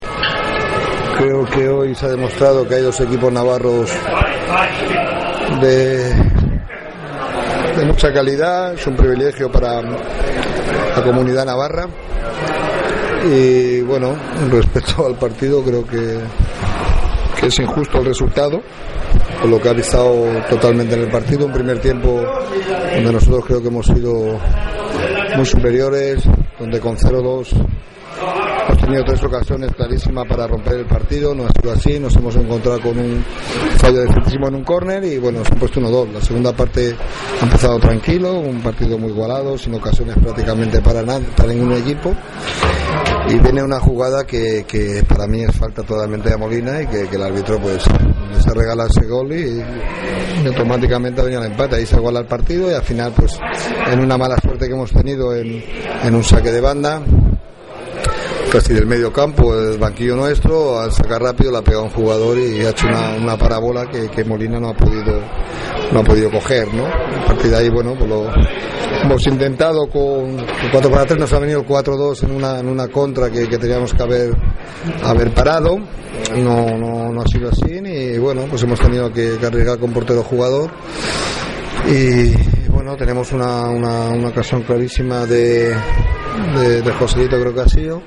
Creo que hoy se ha demostrado que hay dos equipos navarros de, mucha calidad, es un privilegio para la comunidad navarra. Y bueno, respecto al partido, creo que, es injusto el resultado, por lo que ha estado totalmente en el partido. Un primer tiempo donde nosotros creo que hemos sido muy superiores, donde con 0-2 Hemos tenido tres ocasiones clarísimas para romper el partido, no ha sido así, nos hemos encontrado con un fallo defensivo en un córner y bueno, nos han puesto 1-2. La segunda parte ha empezado tranquilo, un partido muy igualado, sin ocasiones prácticamente para, nada, para ningún equipo. Y viene una jugada que, que para mí es falta totalmente de Molina y que, el árbitro pues se regala ese gol y, y automáticamente venido el empate. Ahí se iguala el partido y al final pues en una mala suerte que hemos tenido en, en un saque de banda casi del medio campo, el banquillo nuestro, al sacar rápido la ha pegado un jugador y ha hecho una, una parábola que, que, Molina no ha podido no ha podido coger, ¿no? A partir de ahí, bueno, pues hemos intentado con el 4 para 3, nos ha venido el 4-2 en una, en una contra que, que, teníamos que haber, haber parado, no, no, no ha sido así y bueno, pues hemos tenido que, que arriesgar con portero jugador y bueno, tenemos una, una, una ocasión clarísima de, de, de Joselito creo que ha sido.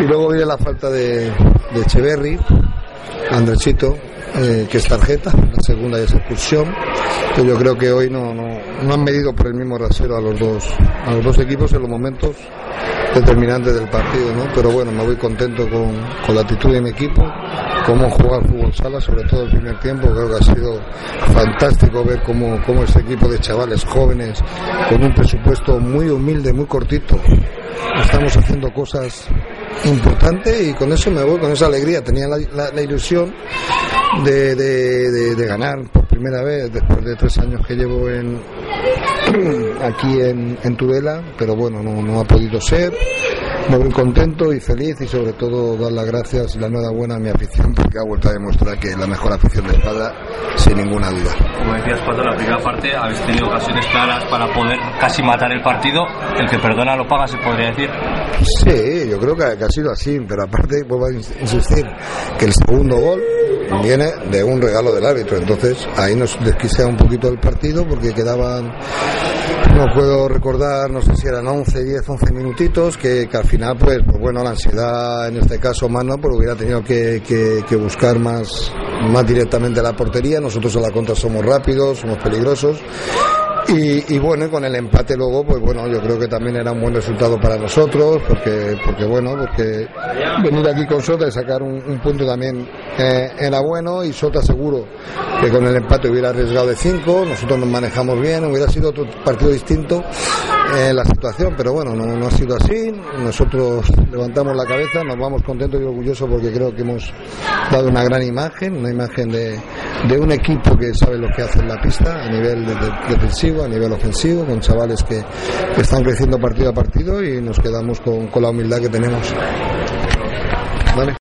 Y luego viene la falta de, de Echeverry, Andresito, eh, que es tarjeta, la segunda es expulsión. Yo creo que hoy no, no, no, han medido por el mismo rasero a los dos, a los dos equipos en los momentos determinantes del partido, ¿no? Pero bueno, me voy contento con, con la actitud de mi equipo, cómo jugar fútbol sala, sobre todo el primer tiempo, creo que ha sido fantástico ver cómo, cómo este equipo de chavales jóvenes, con un presupuesto muy humilde, muy cortito, estamos haciendo cosas importantes y con eso me voy, con esa alegría. Tenía la, la, la ilusión de, de, ganar por primera vez después de tres años que llevo en aquí en, en Tudela, pero bueno, no, no ha podido ser muy contento y feliz y sobre todo dar las gracias y la enhorabuena a mi afición porque ha vuelto a demostrar que es la mejor afición de espada sin ninguna duda. Como decías en la primera parte habéis tenido ocasiones claras para poder casi matar el partido. El que perdona lo paga, se podría decir. Sí, yo creo que, que ha sido así, pero aparte vuelvo a insistir que el segundo gol viene de un regalo del árbitro, entonces ahí nos desquisea un poquito el partido porque quedaban no puedo recordar, no sé si eran 11, 10, 11 minutitos, que, al final, pues, pues, bueno, la ansiedad en este caso más no, pues hubiera tenido que, buscar más, más directamente la portería. Nosotros a la contra somos rápidos, somos peligrosos. Y, bueno, con el empate luego, pues bueno, yo creo que también era un buen resultado para nosotros, porque, porque bueno, porque venir aquí con Sota y sacar un, un punto también eh, era bueno y Sota seguro que con el empate hubiera arriesgado de 5, nosotros nos manejamos bien, hubiera sido otro partido distinto eh, la situación, pero bueno, no, ha sido así, nosotros levantamos la cabeza, nos vamos contentos y orgullosos porque creo que hemos dado una gran imagen, una imagen de, de un equipo que sabe lo que hace en la pista a nivel de, de, defensivo, a nivel ofensivo, con chavales que, que, están creciendo partido a partido y nos quedamos con, con la humildad que tenemos.